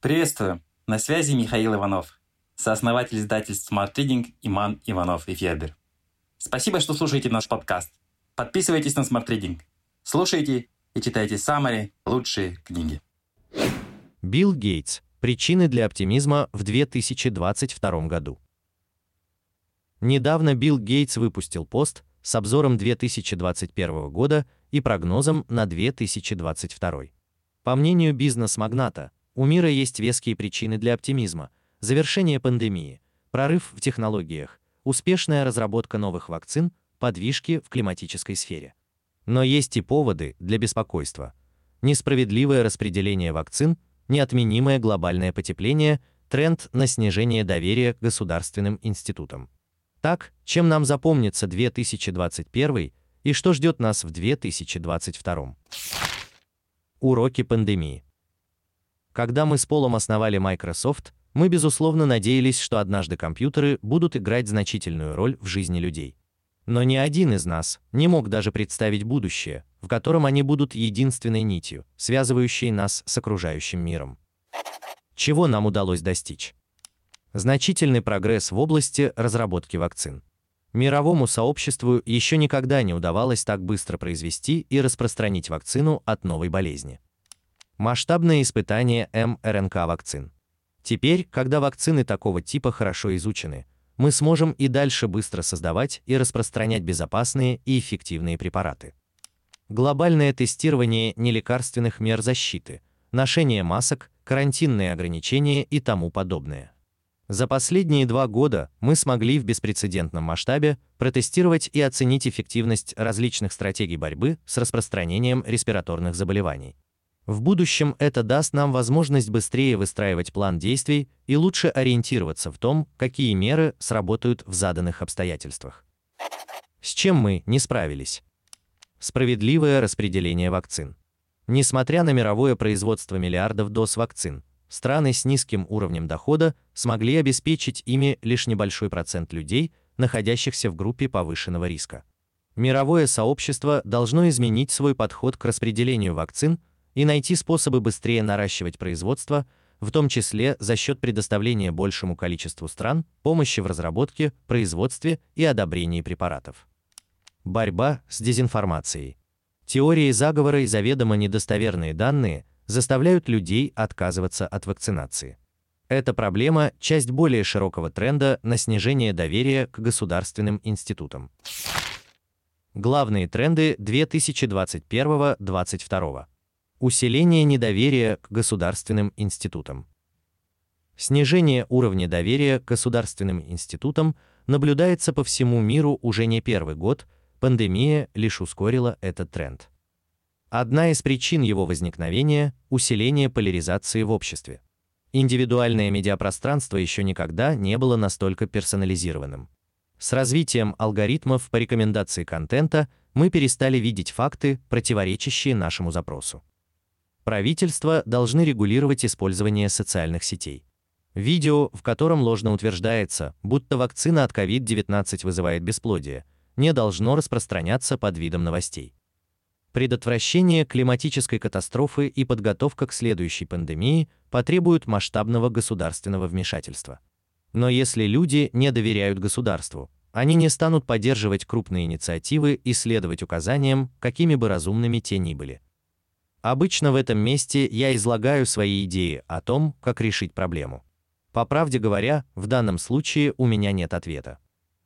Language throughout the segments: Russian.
Приветствую! На связи Михаил Иванов, сооснователь издательств Smart Reading Иман Иванов и Федер. Спасибо, что слушаете наш подкаст. Подписывайтесь на Smart Reading. Слушайте и читайте самые лучшие книги. Билл Гейтс. Причины для оптимизма в 2022 году. Недавно Билл Гейтс выпустил пост с обзором 2021 года и прогнозом на 2022. По мнению бизнес-магната, у мира есть веские причины для оптимизма: завершение пандемии, прорыв в технологиях, успешная разработка новых вакцин, подвижки в климатической сфере. Но есть и поводы для беспокойства. Несправедливое распределение вакцин, неотменимое глобальное потепление, тренд на снижение доверия к государственным институтам. Так, чем нам запомнится 2021 и что ждет нас в 2022? Уроки пандемии. Когда мы с Полом основали Microsoft, мы безусловно надеялись, что однажды компьютеры будут играть значительную роль в жизни людей. Но ни один из нас не мог даже представить будущее, в котором они будут единственной нитью, связывающей нас с окружающим миром. Чего нам удалось достичь? значительный прогресс в области разработки вакцин. Мировому сообществу еще никогда не удавалось так быстро произвести и распространить вакцину от новой болезни. Масштабное испытание мРНК вакцин. Теперь, когда вакцины такого типа хорошо изучены, мы сможем и дальше быстро создавать и распространять безопасные и эффективные препараты. Глобальное тестирование нелекарственных мер защиты, ношение масок, карантинные ограничения и тому подобное. За последние два года мы смогли в беспрецедентном масштабе протестировать и оценить эффективность различных стратегий борьбы с распространением респираторных заболеваний. В будущем это даст нам возможность быстрее выстраивать план действий и лучше ориентироваться в том, какие меры сработают в заданных обстоятельствах. С чем мы не справились? Справедливое распределение вакцин. Несмотря на мировое производство миллиардов доз вакцин, страны с низким уровнем дохода смогли обеспечить ими лишь небольшой процент людей, находящихся в группе повышенного риска. Мировое сообщество должно изменить свой подход к распределению вакцин и найти способы быстрее наращивать производство, в том числе за счет предоставления большему количеству стран помощи в разработке, производстве и одобрении препаратов. Борьба с дезинформацией. Теории заговора и заведомо недостоверные данные заставляют людей отказываться от вакцинации. Эта проблема часть более широкого тренда на снижение доверия к государственным институтам. Главные тренды 2021-2022. Усиление недоверия к государственным институтам. Снижение уровня доверия к государственным институтам наблюдается по всему миру уже не первый год, пандемия лишь ускорила этот тренд. Одна из причин его возникновения усиление поляризации в обществе. Индивидуальное медиапространство еще никогда не было настолько персонализированным. С развитием алгоритмов по рекомендации контента мы перестали видеть факты, противоречащие нашему запросу. Правительства должны регулировать использование социальных сетей. Видео, в котором ложно утверждается, будто вакцина от COVID-19 вызывает бесплодие, не должно распространяться под видом новостей. Предотвращение климатической катастрофы и подготовка к следующей пандемии потребуют масштабного государственного вмешательства. Но если люди не доверяют государству, они не станут поддерживать крупные инициативы и следовать указаниям, какими бы разумными те ни были. Обычно в этом месте я излагаю свои идеи о том, как решить проблему. По правде говоря, в данном случае у меня нет ответа.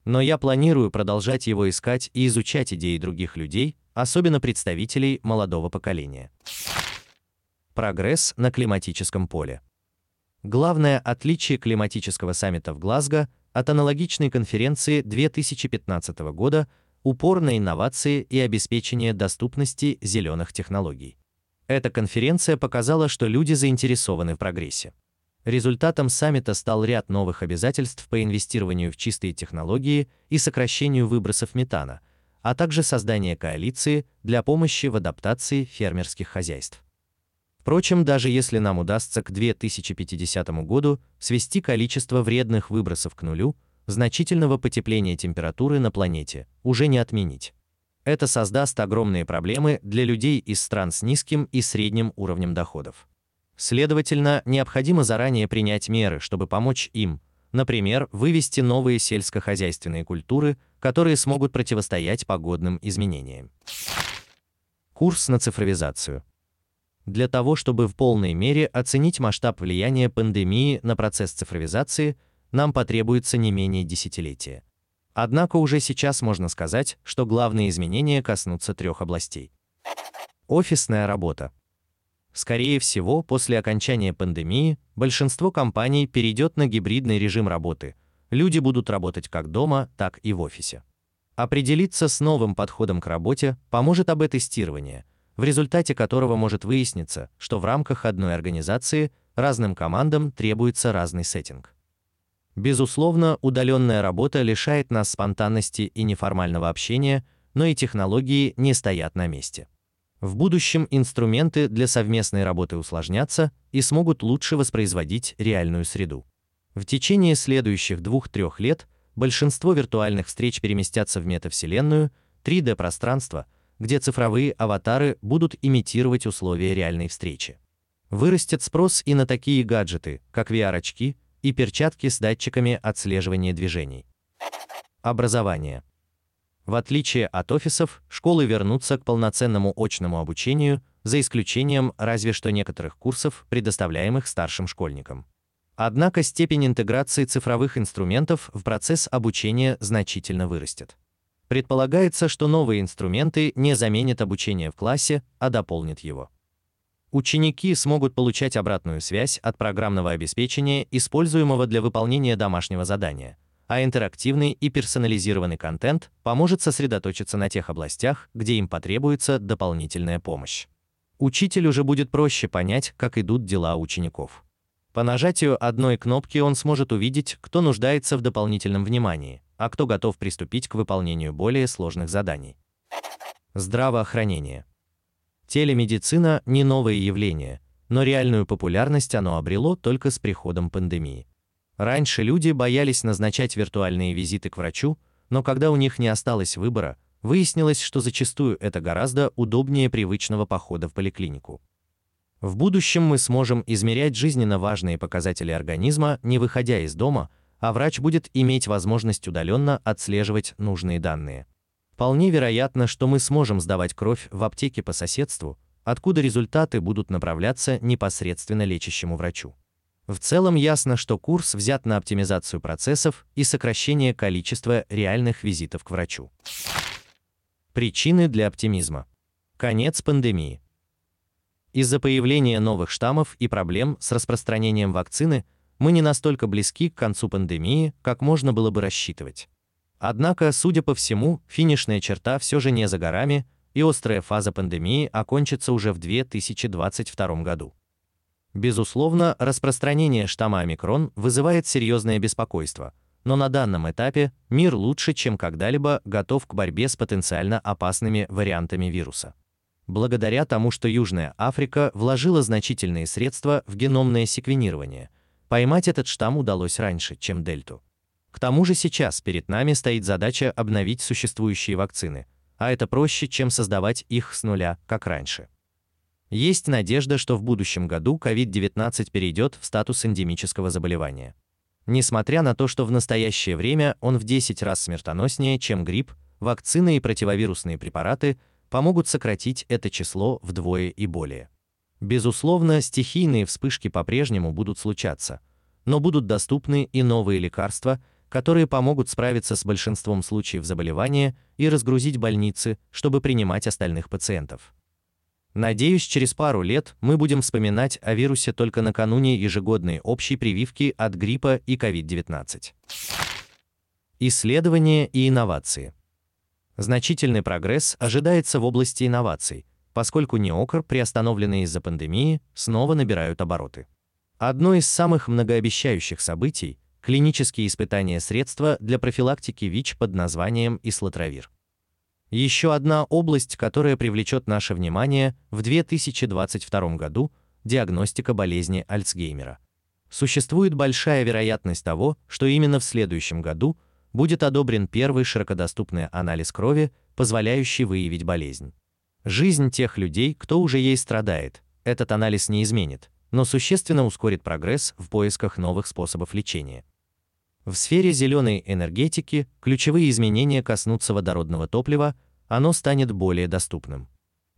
Но я планирую продолжать его искать и изучать идеи других людей, особенно представителей молодого поколения. Прогресс на климатическом поле. Главное отличие климатического саммита в Глазго от аналогичной конференции 2015 года упор на инновации и обеспечение доступности зеленых технологий. Эта конференция показала, что люди заинтересованы в прогрессе. Результатом саммита стал ряд новых обязательств по инвестированию в чистые технологии и сокращению выбросов метана – а также создание коалиции для помощи в адаптации фермерских хозяйств. Впрочем, даже если нам удастся к 2050 году свести количество вредных выбросов к нулю, значительного потепления температуры на планете уже не отменить. Это создаст огромные проблемы для людей из стран с низким и средним уровнем доходов. Следовательно, необходимо заранее принять меры, чтобы помочь им, например, вывести новые сельскохозяйственные культуры, которые смогут противостоять погодным изменениям. Курс на цифровизацию. Для того, чтобы в полной мере оценить масштаб влияния пандемии на процесс цифровизации, нам потребуется не менее десятилетия. Однако уже сейчас можно сказать, что главные изменения коснутся трех областей. Офисная работа. Скорее всего, после окончания пандемии большинство компаний перейдет на гибридный режим работы. Люди будут работать как дома, так и в офисе. Определиться с новым подходом к работе поможет АБ-тестирование, в результате которого может выясниться, что в рамках одной организации разным командам требуется разный сеттинг. Безусловно, удаленная работа лишает нас спонтанности и неформального общения, но и технологии не стоят на месте. В будущем инструменты для совместной работы усложнятся и смогут лучше воспроизводить реальную среду. В течение следующих 2-3 лет большинство виртуальных встреч переместятся в метавселенную, 3D-пространство, где цифровые аватары будут имитировать условия реальной встречи. Вырастет спрос и на такие гаджеты, как VR-очки, и перчатки с датчиками отслеживания движений. Образование. В отличие от офисов, школы вернутся к полноценному очному обучению, за исключением разве что некоторых курсов, предоставляемых старшим школьникам. Однако степень интеграции цифровых инструментов в процесс обучения значительно вырастет. Предполагается, что новые инструменты не заменят обучение в классе, а дополнят его. Ученики смогут получать обратную связь от программного обеспечения, используемого для выполнения домашнего задания, а интерактивный и персонализированный контент поможет сосредоточиться на тех областях, где им потребуется дополнительная помощь. Учителю уже будет проще понять, как идут дела учеников. По нажатию одной кнопки он сможет увидеть, кто нуждается в дополнительном внимании, а кто готов приступить к выполнению более сложных заданий. Здравоохранение. Телемедицина не новое явление, но реальную популярность оно обрело только с приходом пандемии. Раньше люди боялись назначать виртуальные визиты к врачу, но когда у них не осталось выбора, выяснилось, что зачастую это гораздо удобнее привычного похода в поликлинику. В будущем мы сможем измерять жизненно важные показатели организма, не выходя из дома, а врач будет иметь возможность удаленно отслеживать нужные данные. Вполне вероятно, что мы сможем сдавать кровь в аптеке по соседству, откуда результаты будут направляться непосредственно лечащему врачу. В целом ясно, что курс взят на оптимизацию процессов и сокращение количества реальных визитов к врачу. Причины для оптимизма. Конец пандемии. Из-за появления новых штаммов и проблем с распространением вакцины мы не настолько близки к концу пандемии, как можно было бы рассчитывать. Однако, судя по всему, финишная черта все же не за горами, и острая фаза пандемии окончится уже в 2022 году. Безусловно, распространение штамма омикрон вызывает серьезное беспокойство, но на данном этапе мир лучше, чем когда-либо готов к борьбе с потенциально опасными вариантами вируса. Благодаря тому, что Южная Африка вложила значительные средства в геномное секвенирование, поймать этот штамм удалось раньше, чем дельту. К тому же сейчас перед нами стоит задача обновить существующие вакцины, а это проще, чем создавать их с нуля, как раньше. Есть надежда, что в будущем году COVID-19 перейдет в статус эндемического заболевания. Несмотря на то, что в настоящее время он в 10 раз смертоноснее, чем грипп, вакцины и противовирусные препараты помогут сократить это число вдвое и более. Безусловно, стихийные вспышки по-прежнему будут случаться, но будут доступны и новые лекарства – которые помогут справиться с большинством случаев заболевания и разгрузить больницы, чтобы принимать остальных пациентов. Надеюсь, через пару лет мы будем вспоминать о вирусе только накануне ежегодной общей прививки от гриппа и COVID-19. Исследования и инновации. Значительный прогресс ожидается в области инноваций, поскольку неокр, приостановленные из-за пандемии, снова набирают обороты. Одно из самых многообещающих событий клинические испытания средства для профилактики ВИЧ под названием ислотравир. Еще одна область, которая привлечет наше внимание в 2022 году диагностика болезни Альцгеймера. Существует большая вероятность того, что именно в следующем году будет одобрен первый широкодоступный анализ крови, позволяющий выявить болезнь. Жизнь тех людей, кто уже ей страдает, этот анализ не изменит, но существенно ускорит прогресс в поисках новых способов лечения. В сфере зеленой энергетики ключевые изменения коснутся водородного топлива, оно станет более доступным.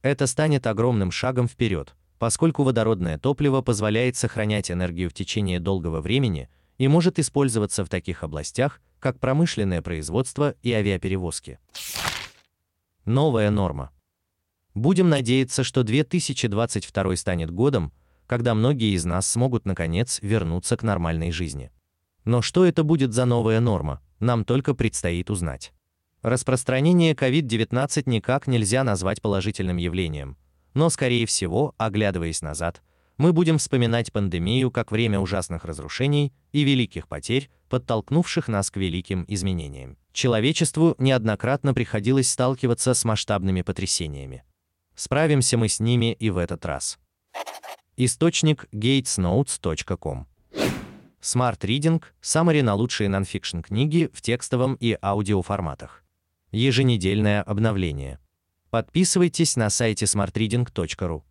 Это станет огромным шагом вперед, поскольку водородное топливо позволяет сохранять энергию в течение долгого времени и может использоваться в таких областях, как промышленное производство и авиаперевозки. Новая норма. Будем надеяться, что 2022 станет годом, когда многие из нас смогут наконец вернуться к нормальной жизни. Но что это будет за новая норма, нам только предстоит узнать. Распространение COVID-19 никак нельзя назвать положительным явлением, но скорее всего, оглядываясь назад, мы будем вспоминать пандемию как время ужасных разрушений и великих потерь, подтолкнувших нас к великим изменениям. Человечеству неоднократно приходилось сталкиваться с масштабными потрясениями. Справимся мы с ними и в этот раз. Источник gatesnotes.com Smart Reading – summary на лучшие нонфикшн книги в текстовом и аудиоформатах. Еженедельное обновление. Подписывайтесь на сайте smartreading.ru.